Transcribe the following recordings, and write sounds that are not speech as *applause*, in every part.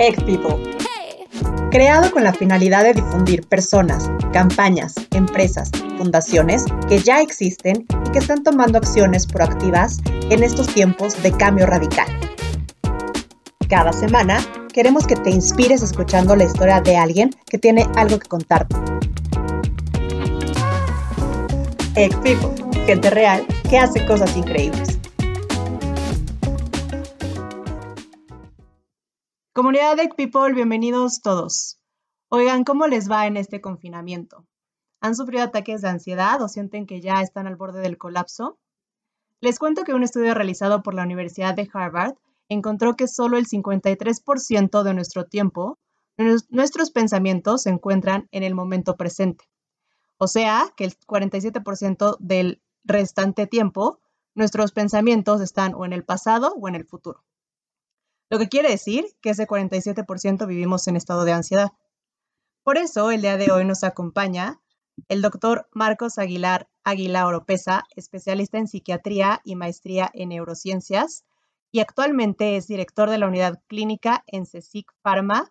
People. Creado con la finalidad de difundir personas, campañas, empresas, fundaciones que ya existen y que están tomando acciones proactivas en estos tiempos de cambio radical. Cada semana queremos que te inspires escuchando la historia de alguien que tiene algo que contarte. People, gente real que hace cosas increíbles. Comunidad de People, bienvenidos todos. Oigan, ¿cómo les va en este confinamiento? ¿Han sufrido ataques de ansiedad o sienten que ya están al borde del colapso? Les cuento que un estudio realizado por la Universidad de Harvard encontró que solo el 53% de nuestro tiempo, nuestros pensamientos se encuentran en el momento presente. O sea, que el 47% del restante tiempo, nuestros pensamientos están o en el pasado o en el futuro. Lo que quiere decir que ese 47% vivimos en estado de ansiedad. Por eso, el día de hoy nos acompaña el doctor Marcos Aguilar Aguilar Oropesa, especialista en psiquiatría y maestría en neurociencias, y actualmente es director de la unidad clínica en CSIC Pharma,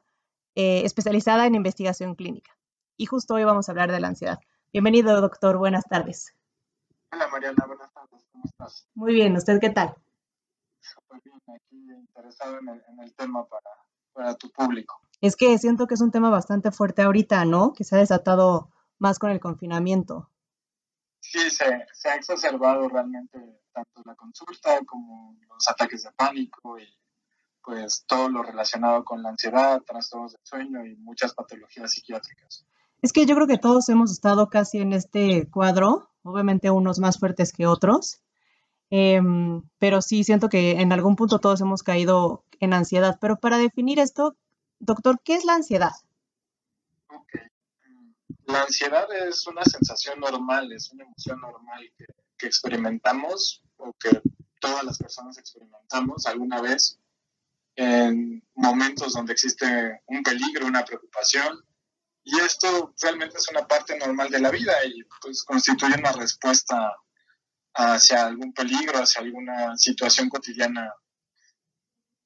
eh, especializada en investigación clínica. Y justo hoy vamos a hablar de la ansiedad. Bienvenido, doctor. Buenas tardes. Hola, Mariana. Buenas tardes. ¿Cómo estás? Muy bien. ¿Usted qué tal? Aquí interesado en el, tema para, tu público. Es que siento que es un tema bastante fuerte ahorita, ¿no? Que se ha desatado más con el confinamiento. Sí, se, se ha exacerbado realmente tanto la consulta como los ataques de pánico y pues todo lo relacionado con la ansiedad, trastornos del sueño y muchas patologías psiquiátricas. Es que yo creo que todos hemos estado casi en este cuadro, obviamente unos más fuertes que otros, Em, pero sí siento que en algún punto todos hemos caído en ansiedad. Pero para definir esto, doctor, ¿qué es la ansiedad? Ok. La ansiedad es una sensación normal, es una emoción normal que, que experimentamos o que todas las personas experimentamos alguna vez en momentos donde existe un peligro, una preocupación. Y esto realmente es una parte normal de la vida y pues constituye una respuesta hacia algún peligro, hacia alguna situación cotidiana,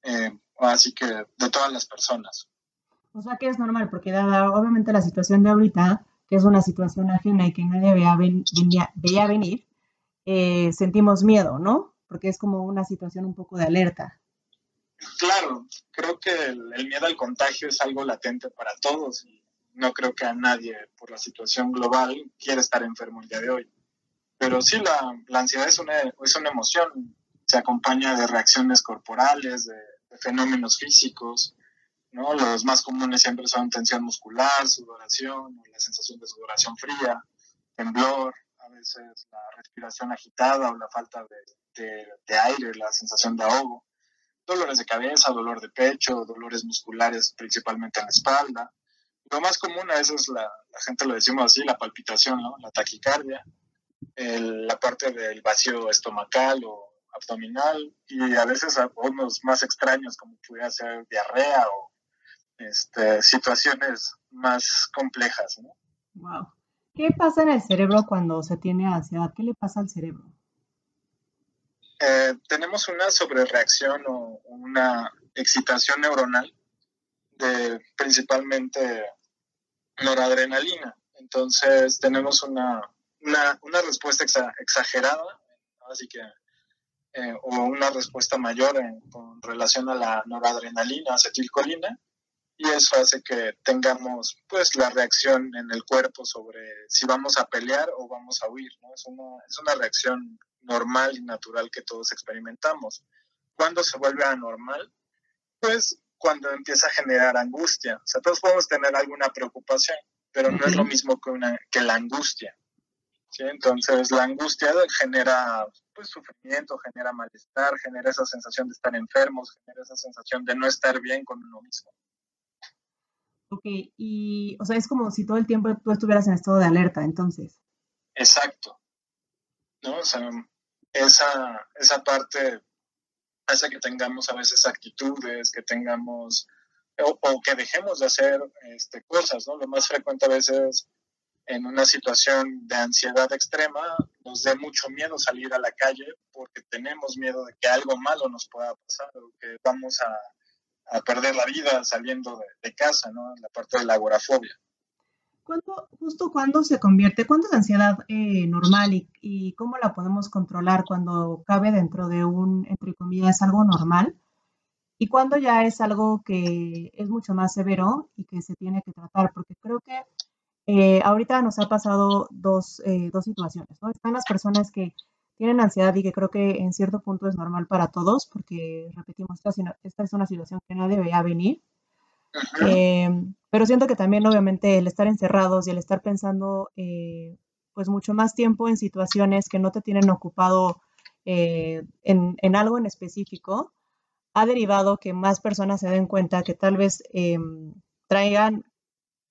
eh, así que de todas las personas. O sea que es normal, porque dada obviamente la situación de ahorita, que es una situación ajena y que nadie veía, veía venir, eh, sentimos miedo, ¿no? Porque es como una situación un poco de alerta. Claro, creo que el, el miedo al contagio es algo latente para todos y no creo que a nadie por la situación global quiera estar enfermo el día de hoy. Pero sí, la, la ansiedad es una, es una emoción, se acompaña de reacciones corporales, de, fenómenos físicos, ¿no? Los más comunes siempre son tensión muscular, sudoración, la sensación de sudoración fría, temblor, a veces la respiración agitada o la falta de, de, aire, la sensación de ahogo, dolores de cabeza, dolor de pecho, dolores musculares principalmente en la espalda. Lo más común a veces la, la gente lo decimos así, la palpitación, ¿no? la taquicardia, la parte del vacío estomacal o abdominal y a veces algunos más extraños como pudiera ser diarrea o este, situaciones más complejas. ¿no? Wow. ¿Qué pasa en el cerebro cuando se tiene ansiedad? ¿Qué le pasa al cerebro? Eh, tenemos una sobrereacción o una excitación neuronal de principalmente noradrenalina. Entonces tenemos una una, una respuesta exagerada, así que, eh, o una respuesta mayor en, con relación a la noradrenalina, acetilcolina, y eso hace que tengamos pues la reacción en el cuerpo sobre si vamos a pelear o vamos a huir, ¿no? Es una, es una reacción normal y natural que todos experimentamos. ¿Cuándo se vuelve anormal? Pues cuando empieza a generar angustia. O sea, todos podemos tener alguna preocupación, pero no es lo mismo que, una, que la angustia. Entonces la angustia genera pues, sufrimiento, genera malestar, genera esa sensación de estar enfermos, genera esa sensación de no estar bien con uno mismo. Ok, y o sea, es como si todo el tiempo tú estuvieras en estado de alerta, entonces. Exacto. ¿No? O sea, esa, esa parte hace que tengamos a veces actitudes, que tengamos, o, o que dejemos de hacer este, cosas, ¿no? Lo más frecuente a veces en una situación de ansiedad extrema nos dé mucho miedo salir a la calle porque tenemos miedo de que algo malo nos pueda pasar o que vamos a, a perder la vida saliendo de, casa, ¿no? La parte de la agorafobia. ¿Cuándo, justo cuándo se convierte, cuándo es ansiedad eh, normal y, y, cómo la podemos controlar cuando cabe dentro de un, entre comillas, algo normal? Y cuándo ya es algo que es mucho más severo y que se tiene que tratar, porque creo que eh, ahorita nos ha pasado dos, eh, dos situaciones, ¿no? Están las personas que tienen ansiedad y que creo que en cierto punto es normal para todos, porque repetimos, esta, esta es una situación que no debería venir. Eh, pero siento que también obviamente el estar encerrados y el estar pensando pues mucho más tiempo en situaciones que no te tienen ocupado en, en, algo en específico, ha derivado que más personas se den cuenta que tal vez em, traigan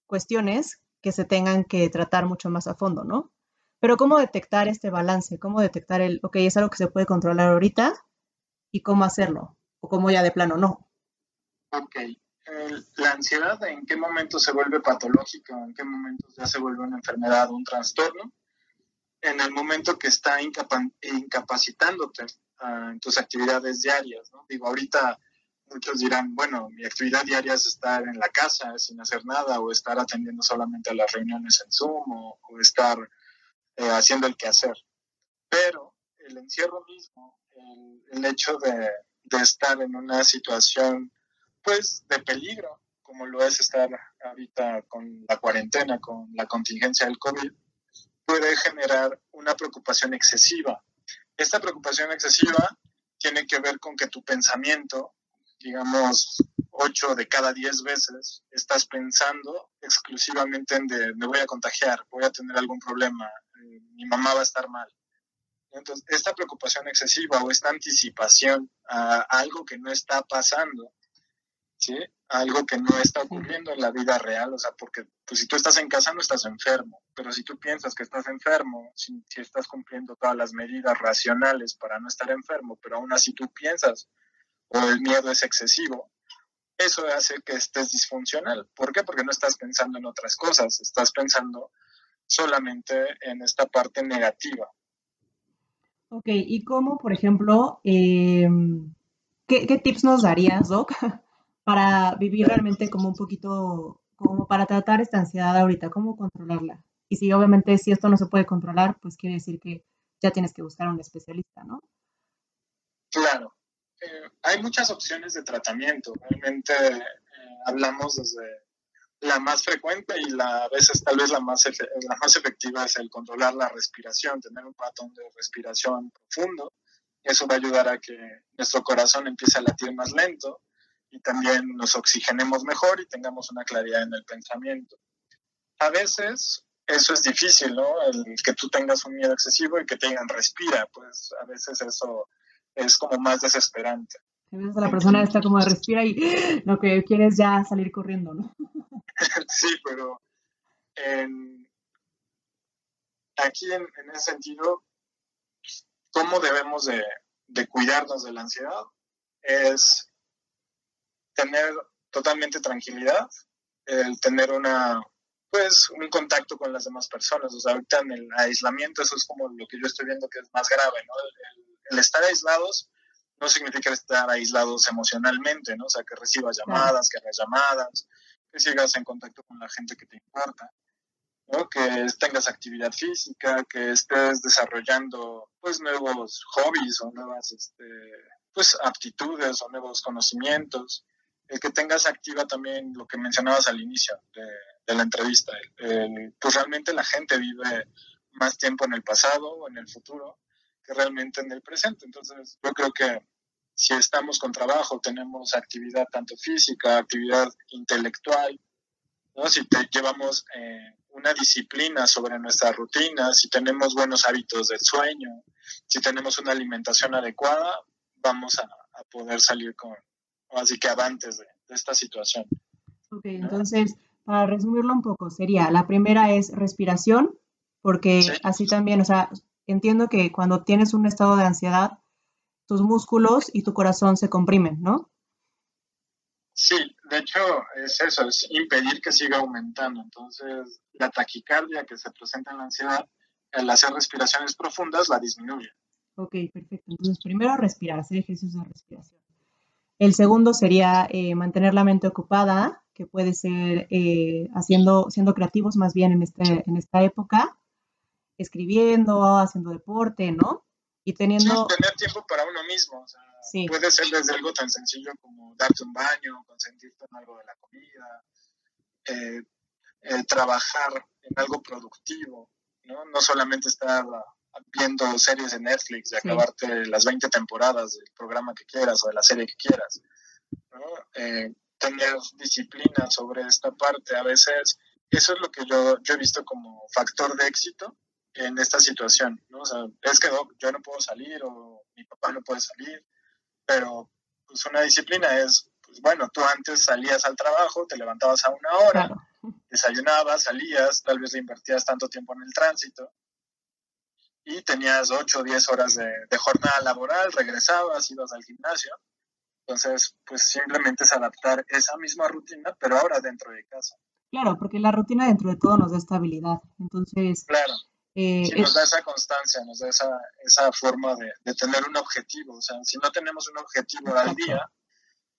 cuestiones que se tengan que tratar mucho más a fondo, ¿no? Pero ¿cómo detectar este balance? ¿Cómo detectar el, ok, es algo que se puede controlar ahorita y cómo hacerlo? O cómo ya de plano no. Ok. la ansiedad, ¿en qué momento se vuelve patológica? ¿En qué momento ya se vuelve una enfermedad, un trastorno? En el momento que está incapacitándote ah, en tus actividades diarias, ¿no? Digo, ahorita muchos dirán, bueno, mi actividad diaria es estar en la casa sin hacer nada o estar atendiendo solamente a las reuniones en Zoom o, estar eh, haciendo el quehacer. Pero el encierro mismo, el, hecho de, estar en una situación pues de peligro, como lo es estar ahorita con la cuarentena, con la contingencia del COVID, puede generar una preocupación excesiva. Esta preocupación excesiva tiene que ver con que tu pensamiento digamos, ocho de cada diez veces estás pensando exclusivamente en de me voy a contagiar, voy a tener algún problema, eh, mi mamá va a estar mal. Entonces, esta preocupación excesiva o esta anticipación a, algo que no está pasando, ¿sí? algo que no está ocurriendo en la vida real, o sea, porque pues, si tú estás en casa no estás enfermo, pero si tú piensas que estás enfermo, si, si estás cumpliendo todas las medidas racionales para no estar enfermo, pero aún así tú piensas o el miedo es excesivo, eso hace que estés disfuncional. ¿Por qué? Porque no estás pensando en otras cosas, estás pensando solamente en esta parte negativa. Ok, ¿y cómo, por ejemplo, em, ¿qué, tips nos darías, Doc, *laughs* para vivir realmente como un poquito, como para tratar esta ansiedad ahorita, cómo controlarla? Y si obviamente si esto no se puede controlar, pues quiere decir que ya tienes que buscar a un especialista, ¿no? Claro, eh, hay muchas opciones de tratamiento. Realmente eh, hablamos desde la más frecuente y la, a veces tal vez la más, la más efectiva es el controlar la respiración, tener un patrón de respiración profundo. Eso va a ayudar a que nuestro corazón empiece a latir más lento y también nos oxigenemos mejor y tengamos una claridad en el pensamiento. A veces eso es difícil, ¿no? El que tú tengas un miedo excesivo y que te digan respira, pues a veces eso es como más desesperante. la persona está como de respira y *gasps* lo que quiere es ya salir corriendo, ¿no? *laughs* sí, pero aquí en, ese sentido, ¿cómo debemos de, de cuidarnos de la ansiedad? Es tener totalmente tranquilidad, el tener una pues un contacto con las demás personas. O sea, ahorita en el aislamiento eso es como lo que yo estoy viendo que es más grave, ¿no? El, estar aislados no significa estar aislados emocionalmente, ¿no? O sea, que recibas llamadas, que hagas llamadas, que sigas en contacto con la gente que te importa, ¿no? Que tengas actividad física, que estés desarrollando, pues, nuevos hobbies o nuevas, este, pues, aptitudes o nuevos conocimientos. El que tengas activa también lo que mencionabas al inicio de de la entrevista. pues realmente la gente vive más tiempo en el pasado o en el futuro que realmente en el presente. Entonces, yo creo que si estamos con trabajo, tenemos actividad tanto física, actividad intelectual, ¿no? si te llevamos eh, una disciplina sobre nuestra rutina, si tenemos buenos hábitos del sueño, si tenemos una alimentación adecuada, vamos a, poder salir con, así que avantes de, esta situación. Ok, entonces para resumirlo un poco, sería, la primera es respiración, porque así también, o sea, entiendo que cuando tienes un estado de ansiedad, tus músculos y tu corazón se comprimen, ¿no? Sí, de hecho es eso, es impedir que siga aumentando. Entonces, la taquicardia que se presenta en la ansiedad, al hacer respiraciones profundas, la disminuye. Ok, perfecto. Entonces, primero respirar, hacer ejercicios de respiración. El segundo sería eh, mantener la mente ocupada, que puede ser eh, haciendo, siendo creativos más bien en, este, en esta época, escribiendo, haciendo deporte, ¿no? Y teniendo... tener tiempo para uno mismo. Puede ser desde algo tan sencillo como darte un baño, consentirte en algo de la comida, eh, trabajar en algo productivo, ¿no? No solamente estar viendo series de Netflix y acabarte las 20 temporadas del programa que quieras o de la serie que quieras. Eh, tener disciplina sobre esta parte. A veces eso es lo que yo, yo he visto como factor de éxito en esta situación. ¿no? O sea, es que yo no puedo salir o mi papá no puede salir, pero pues una disciplina es, pues bueno, tú antes salías al trabajo, te levantabas a una hora, desayunabas, salías, tal vez le invertías tanto tiempo en el tránsito y tenías 8 o 10 horas de, jornada laboral, regresabas, ibas al gimnasio. Entonces, pues simplemente es adaptar esa misma rutina, pero ahora dentro de casa. Claro, porque la rutina dentro de todo nos da estabilidad. Entonces, claro. Eh, nos da esa constancia, nos da esa, esa forma de, de, tener un objetivo. O sea, si no tenemos un objetivo al día,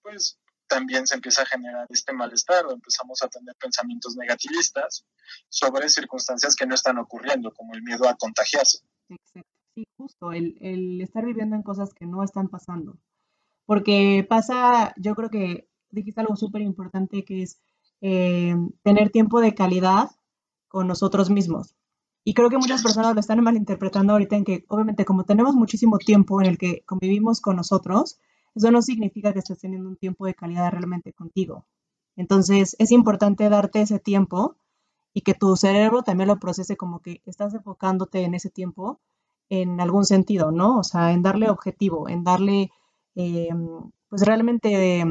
pues también se empieza a generar este malestar o empezamos a tener pensamientos negativistas sobre circunstancias que no están ocurriendo, como el miedo a contagiarse. Exacto, sí, justo, el, el estar viviendo en cosas que no están pasando. Porque pasa, yo creo que dijiste algo súper importante que es eh, tener tiempo de calidad con nosotros mismos. Y creo que muchas personas lo están malinterpretando ahorita en que, obviamente, como tenemos muchísimo tiempo en el que convivimos con nosotros, eso no significa que estés teniendo un tiempo de calidad realmente contigo. Entonces, es importante darte ese tiempo y que tu cerebro también lo procese como que estás enfocándote en ese tiempo en algún sentido, ¿no? O sea, en darle objetivo, en darle, eh, pues realmente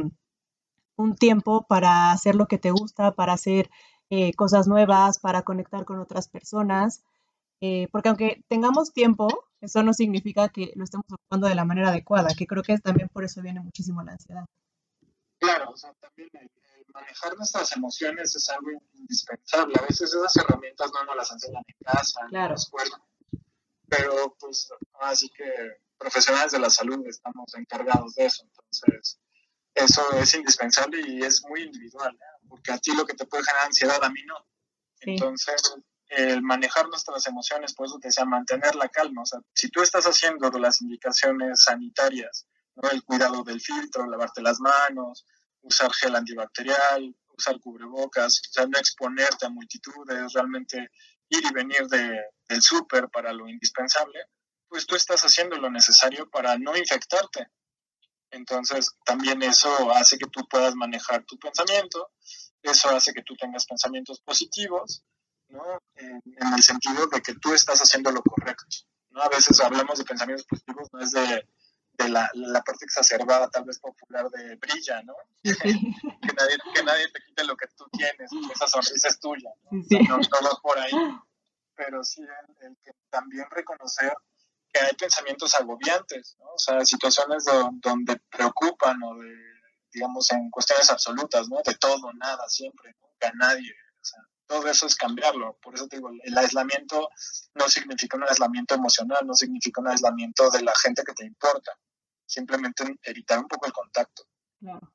un tiempo para hacer lo que te gusta, para hacer eh, cosas nuevas, para conectar con otras personas. Eh, porque aunque tengamos tiempo, eso no significa que lo estemos ocupando de la manera adecuada, que creo que es también por eso viene muchísimo la ansiedad. Claro, o sea, también manejar nuestras emociones es algo indispensable. A veces esas herramientas no nos las enseñan en casa, en la escuela, pero pues así que profesionales de la salud estamos encargados de eso. Entonces, eso es indispensable y es muy individual, ¿eh? Porque a ti lo que te puede generar ansiedad, a mí no. Entonces, el manejar nuestras emociones, por eso te decía, mantener la calma. O sea, si tú estás haciendo las indicaciones sanitarias, ¿no? el cuidado del filtro, lavarte las manos, usar gel antibacterial, usar cubrebocas, o sea, no exponerte a multitudes, realmente ir y venir de, del súper para lo indispensable, pues tú estás haciendo lo necesario para no infectarte. Entonces, también eso hace que tú puedas manejar tu pensamiento, eso hace que tú tengas pensamientos positivos en, el sentido de que tú estás haciendo lo correcto. ¿no? A veces hablamos de pensamientos positivos, no es de, la, parte exacerbada, tal vez popular, de brilla, ¿no? *laughs* que, nadie, que nadie te quite lo que tú tienes, esa sonrisa es tuya, ¿no? no, por ahí. Pero sí el, que también reconocer que hay pensamientos agobiantes, ¿no? O sea, situaciones donde preocupan o de, digamos, en cuestiones absolutas, ¿no? De todo, nada, siempre, nunca, nadie. O sea, todo eso es cambiarlo. Por eso te digo, el aislamiento no significa un aislamiento emocional, no significa un aislamiento de la gente que te importa. Simplemente evitar un poco el contacto. Claro,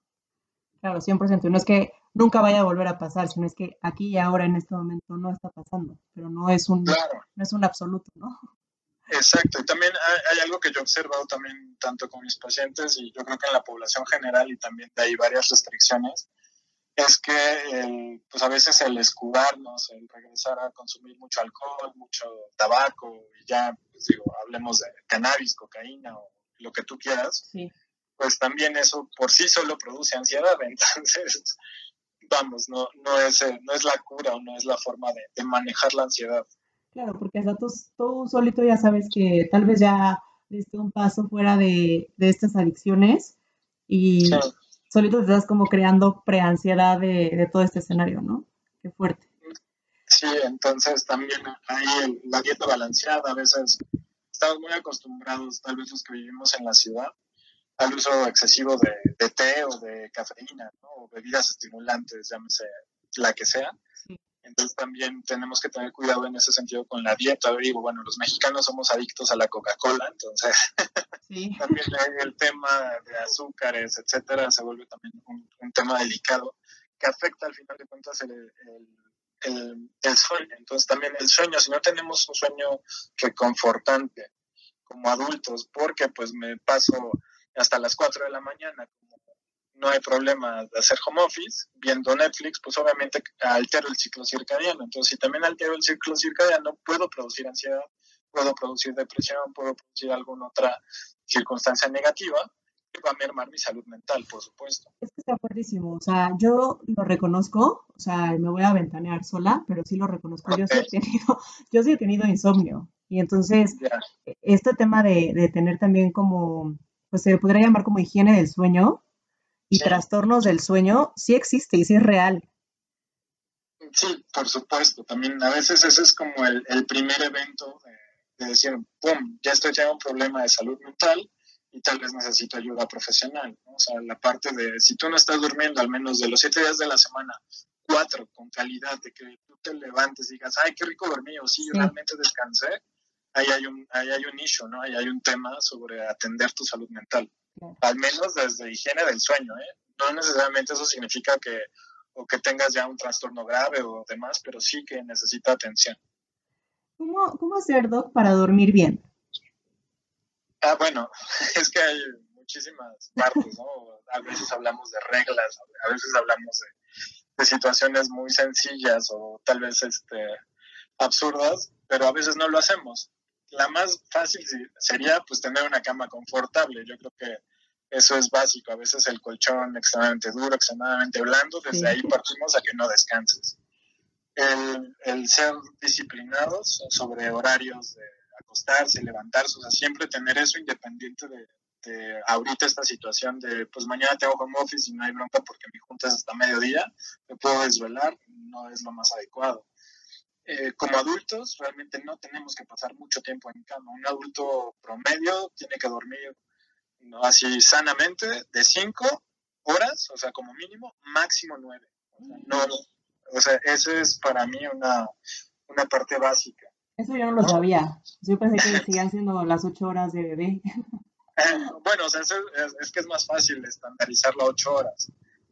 claro 100%. No es que nunca vaya a volver a pasar, sino es que aquí y ahora en este momento no está pasando, pero no es un, no es un absoluto, ¿no? Exacto, y también hay, algo que yo he observado también tanto con mis pacientes y yo creo que en la población general y también de ahí varias restricciones, es que pues a veces el escudarnos, el regresar a consumir mucho alcohol, mucho tabaco, y ya, pues digo, hablemos de cannabis, cocaína o lo que tú quieras, pues también eso por sí solo produce ansiedad. *laughs* Entonces, vamos, no, no, es, no es la cura o no es la forma de, manejar la ansiedad. Claro, porque hasta tú, solito ya sabes que tal vez ya diste un paso fuera de, estas adicciones y solito te estás como creando preansiedad de, de todo este escenario, ¿no? Qué fuerte. Sí, entonces también hay la dieta balanceada, a veces estamos muy acostumbrados, tal vez los que vivimos en la ciudad, al uso excesivo de, de té o de cafeína, ¿no? o bebidas estimulantes, llámese la que sea. Entonces también tenemos que tener cuidado en ese sentido con la dieta. Digo, bueno, los mexicanos somos adictos a la Coca-Cola, entonces *laughs* también el tema de azúcares, etcétera, se vuelve también un, tema delicado que afecta al final de cuentas el, el, sueño. Entonces también el sueño, si no tenemos un sueño reconfortante como adultos, porque pues me paso hasta las 4 de la mañana no hay problema de hacer home office, viendo Netflix, pues obviamente altero el ciclo circadiano. Entonces, si también altero el ciclo circadiano, puedo producir ansiedad, puedo producir depresión, puedo producir alguna otra circunstancia negativa que va a mermar mi salud mental, por supuesto. Es que está fuertísimo. O sea, yo lo reconozco, o sea, me voy a ventanear sola, pero sí lo reconozco. Yo, sí he tenido, *laughs* yo sí he tenido insomnio. Y entonces, este tema de, de tener también como, pues se podría llamar como higiene del sueño, y trastornos del sueño sí existe y sí es real. Sí, por supuesto. También a veces ese es como el, primer evento de, decir, ¡pum!, ya estoy teniendo un problema de salud mental y tal vez necesito ayuda profesional. O sea, la parte de, si tú no estás durmiendo al menos de los siete días de la semana, cuatro con calidad, de que tú te levantes y digas, ay, qué rico dormí, o sí, realmente descansé, ahí hay un, ahí hay un issue, ¿no? Ahí hay un tema sobre atender tu salud mental al menos desde higiene del sueño, ¿eh? No necesariamente eso significa que, o que tengas ya un trastorno grave o demás, pero sí que necesita atención. ¿Cómo, cómo hacer, Doc, para dormir bien? Ah, bueno, *laughs* es que hay muchísimas partes, ¿no? A veces hablamos de reglas, a veces hablamos de, de situaciones muy sencillas o tal vez este, absurdas, pero a veces no lo hacemos la más fácil sería pues tener una cama confortable. Yo creo que eso es básico. A veces el colchón extremadamente duro, extremadamente blando, desde ahí partimos a que no descanses. El, ser disciplinados sobre horarios de acostarse, levantarse, o sea, siempre tener eso independiente de, de, ahorita esta situación de, pues mañana tengo home office y no hay bronca porque mi junta es hasta mediodía, me puedo desvelar, no es lo más adecuado. Eh, como adultos realmente no tenemos que pasar mucho tiempo en cama. Un adulto promedio tiene que dormir ¿no? así sanamente de 5 horas, o sea, como mínimo, máximo 9. O sea, no, o sea, eso es para mí una, una parte básica. Eso yo no lo sabía. Yo pensé que *laughs* seguían siendo las 8 horas de bebé. *laughs* Bueno, o sea, es, es, que es más fácil estandarizar las 8 horas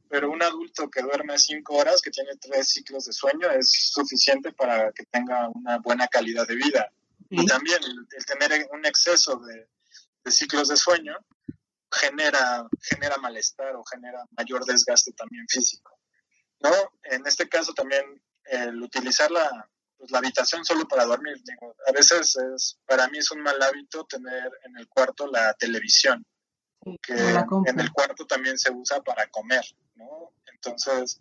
pero un adulto que duerme cinco horas, que tiene tres ciclos de sueño, es suficiente para que tenga una buena calidad de vida. Y también el, tener un exceso de, ciclos de sueño genera, genera malestar o genera mayor desgaste también físico. ¿no? En este caso también el utilizar la, pues, la habitación solo para dormir. a veces es, para mí es un mal hábito tener en el cuarto la televisión que en el cuarto también se usa para comer, ¿no? Entonces,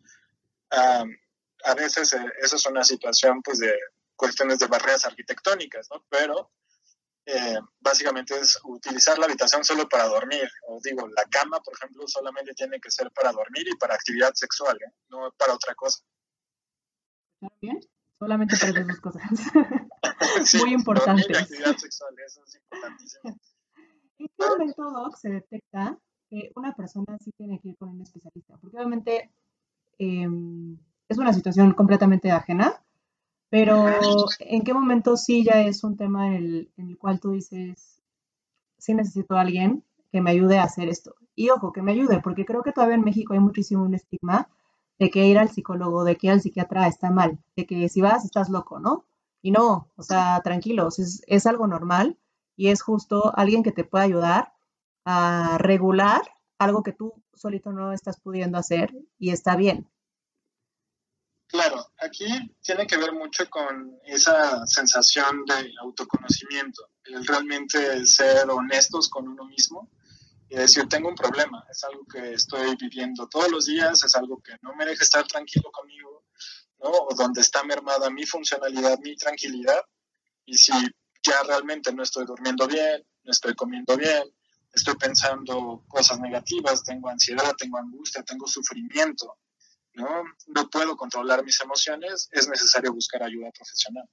a veces eh, eso es una situación pues de cuestiones de barreras arquitectónicas, ¿no? Pero eh, básicamente es utilizar la habitación solo para dormir. O digo, la cama, por ejemplo, solamente tiene que ser para dormir y para actividad sexual, ¿eh? no para otra cosa. bien? Solamente para esas dos cosas. *laughs* Muy importante. actividad sexual, eso es importantísimo. *laughs* ¿En qué momento, Doc, se detecta que una persona sí tiene que ir con un especialista? Porque obviamente em, es una situación completamente ajena, pero ¿en qué momento sí ya es un tema en el, cual tú dices, sí necesito a alguien que me ayude a hacer esto? Y ojo, que me ayude, porque creo que todavía en México hay muchísimo un estigma de que ir al psicólogo, de que ir al psiquiatra está mal, de que si vas estás loco, ¿no? Y no, o sea, tranquilos, es, es algo normal y es justo alguien que te pueda ayudar a regular algo que tú solito no estás pudiendo hacer y está bien. Claro, aquí tiene que ver mucho con esa sensación de autoconocimiento, el realmente ser honestos con uno mismo y decir, tengo un problema, es algo que estoy viviendo todos los días, es algo que no me deja estar tranquilo conmigo, ¿no? O donde está mermada mi funcionalidad, mi tranquilidad, y si ya realmente no estoy durmiendo bien, no estoy comiendo bien, estoy pensando cosas negativas, tengo ansiedad, tengo angustia, tengo sufrimiento, ¿no? No puedo controlar mis emociones, es necesario buscar ayuda profesional.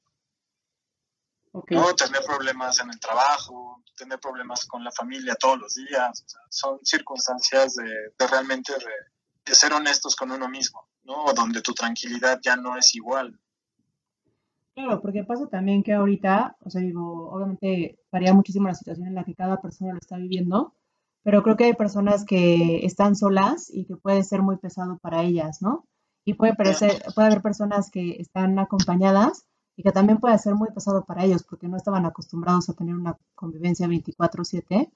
¿no? Tener problemas en el trabajo, tener problemas con la familia todos los días, son circunstancias de, realmente de, ser honestos con uno mismo, ¿no? Donde tu tranquilidad ya no es igual Claro, porque pasa también que ahorita, o sea, digo, obviamente varía muchísimo la situación en la que cada persona lo está viviendo, pero creo que hay personas que están solas y que puede ser muy pesado para ellas, ¿no? Y puede, parecer, puede haber personas que están acompañadas y que también puede ser muy pesado para ellos porque no estaban acostumbrados a tener una convivencia 24/7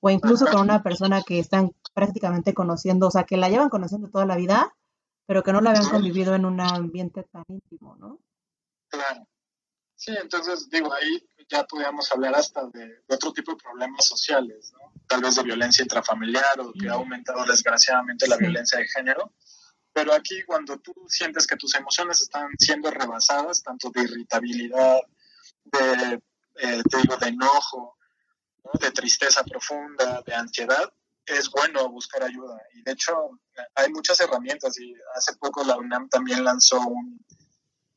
o incluso con una persona que están prácticamente conociendo, o sea, que la llevan conociendo toda la vida, pero que no la habían convivido en un ambiente tan íntimo, ¿no? Claro. Sí, entonces digo, ahí ya podríamos hablar hasta de, otro tipo de problemas sociales, ¿no? Tal vez de violencia intrafamiliar o que ha aumentado desgraciadamente la violencia de género. Pero aquí cuando tú sientes que tus emociones están siendo rebasadas, tanto de irritabilidad, de, eh, te digo, de enojo, de tristeza profunda, de ansiedad, es bueno buscar ayuda. Y de hecho hay muchas herramientas y hace poco la UNAM también lanzó un,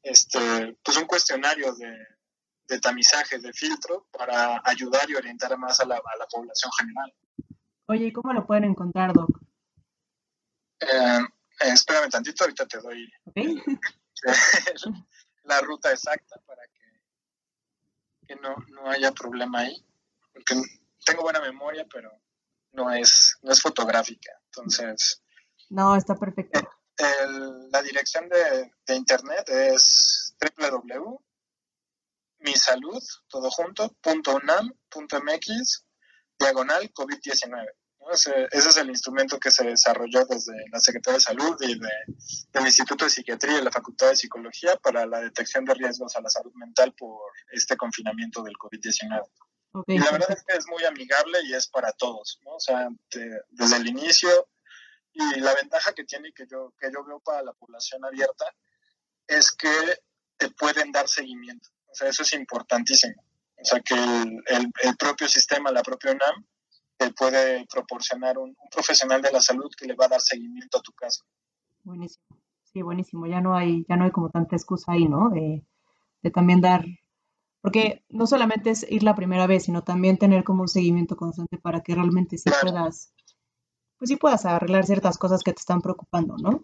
este, pues un cuestionario de, de tamizaje, de filtro, para ayudar y orientar más a la, a la población general. Oye, ¿y cómo lo pueden encontrar, Doc? Eh, espérame tantito, ahorita te doy *laughs* la ruta exacta para que, que no, no, haya problema ahí. Porque tengo buena memoria, pero no es, no es fotográfica. Entonces. No, está perfecto. El, la dirección de, de, internet es www.misalud, todo junto, .unam.mx, diagonal COVID-19. Ese, ese, es el instrumento que se desarrolló desde la Secretaría de Salud y de, del Instituto de Psiquiatría y la Facultad de Psicología para la detección de riesgos a la salud mental por este confinamiento del COVID-19. y la verdad es que es muy amigable y es para todos, ¿no? O sea, te, desde el inicio y la ventaja que tiene que yo, que yo veo para la población abierta es que te pueden dar seguimiento. O sea, eso es importantísimo. O sea, que el, el, el propio sistema, la propia UNAM, te puede proporcionar un, un, profesional de la salud que le va a dar seguimiento a tu caso. Buenísimo. Sí, buenísimo. Ya no hay, ya no hay como tanta excusa ahí, ¿no? De, de también dar, porque no solamente es ir la primera vez, sino también tener como un seguimiento constante para que realmente sí claro. puedas pues sí puedas arreglar ciertas cosas que te están preocupando, ¿no?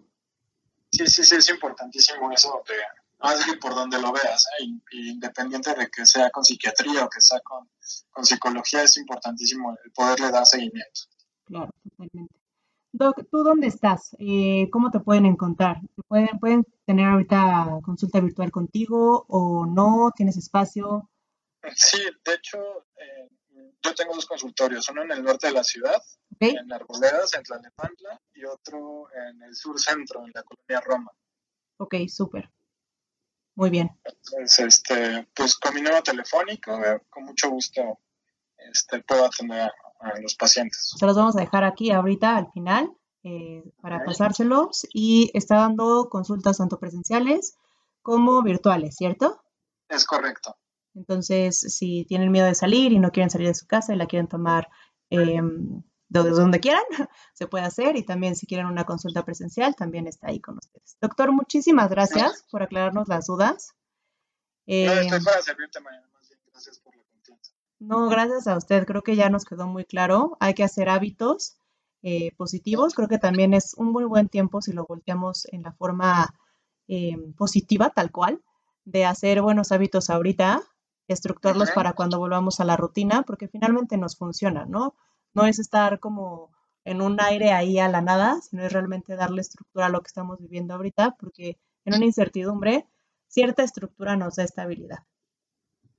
Sí, sí, sí, es importantísimo eso, de, más bien por donde lo veas, ¿eh? independiente de que sea con psiquiatría o que sea con, con psicología, es importantísimo el poderle dar seguimiento. Claro, totalmente. Doc, ¿tú dónde estás? Eh, ¿Cómo te pueden encontrar? ¿Pueden, ¿Pueden tener ahorita consulta virtual contigo o no? ¿Tienes espacio? Sí, de hecho, eh, yo tengo dos consultorios, uno en el norte de la ciudad, okay. en Arboledas, en Tlalnepantla, y otro en el sur centro, en la colonia Roma. Ok, súper. Muy bien. Entonces, este, pues con mi número telefónico, eh, con mucho gusto este, puedo atender a, los pacientes. Se los vamos a dejar aquí ahorita al final eh, para pasárselos y está dando consultas tanto presenciales como virtuales, ¿cierto? Es correcto. Entonces, si tienen miedo de salir y no quieren salir de su casa y la quieren tomar eh, de donde quieran, *laughs* se puede hacer. Y también si quieren una consulta presencial, también está ahí con ustedes. Doctor, muchísimas gracias por aclararnos las dudas. Eh, no, estoy para servirte, mañana. Más bien, gracias por la confianza. No, gracias a usted. Creo que ya nos quedó muy claro. Hay que hacer hábitos eh, positivos. Creo que también es un muy buen tiempo si lo volteamos en la forma eh, positiva, tal cual, de hacer buenos hábitos ahorita, estructurarlos uh -huh. para cuando volvamos a la rutina, porque finalmente nos funciona, ¿no? No es estar como en un aire ahí a la nada, sino es realmente darle estructura a lo que estamos viviendo ahorita, porque en una incertidumbre, cierta estructura nos da estabilidad.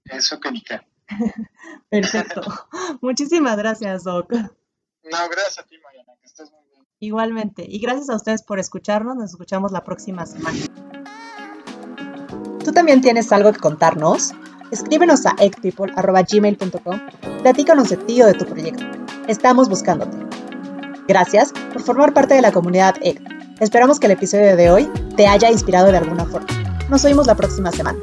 Eso qué. *laughs* Perfecto. *laughs* Muchísimas gracias, Doc. No, gracias a ti, Mariana, que estés muy bien. Igualmente. Y gracias a ustedes por escucharnos. Nos escuchamos la próxima semana. ¿Tú también tienes algo que contarnos? Escríbenos a ecpeople.gmail.com Platícanos de ti o de tu proyecto. Estamos buscándote. Gracias por formar parte de la comunidad ECT. Esperamos que el episodio de hoy te haya inspirado de alguna forma. Nos oímos la próxima semana.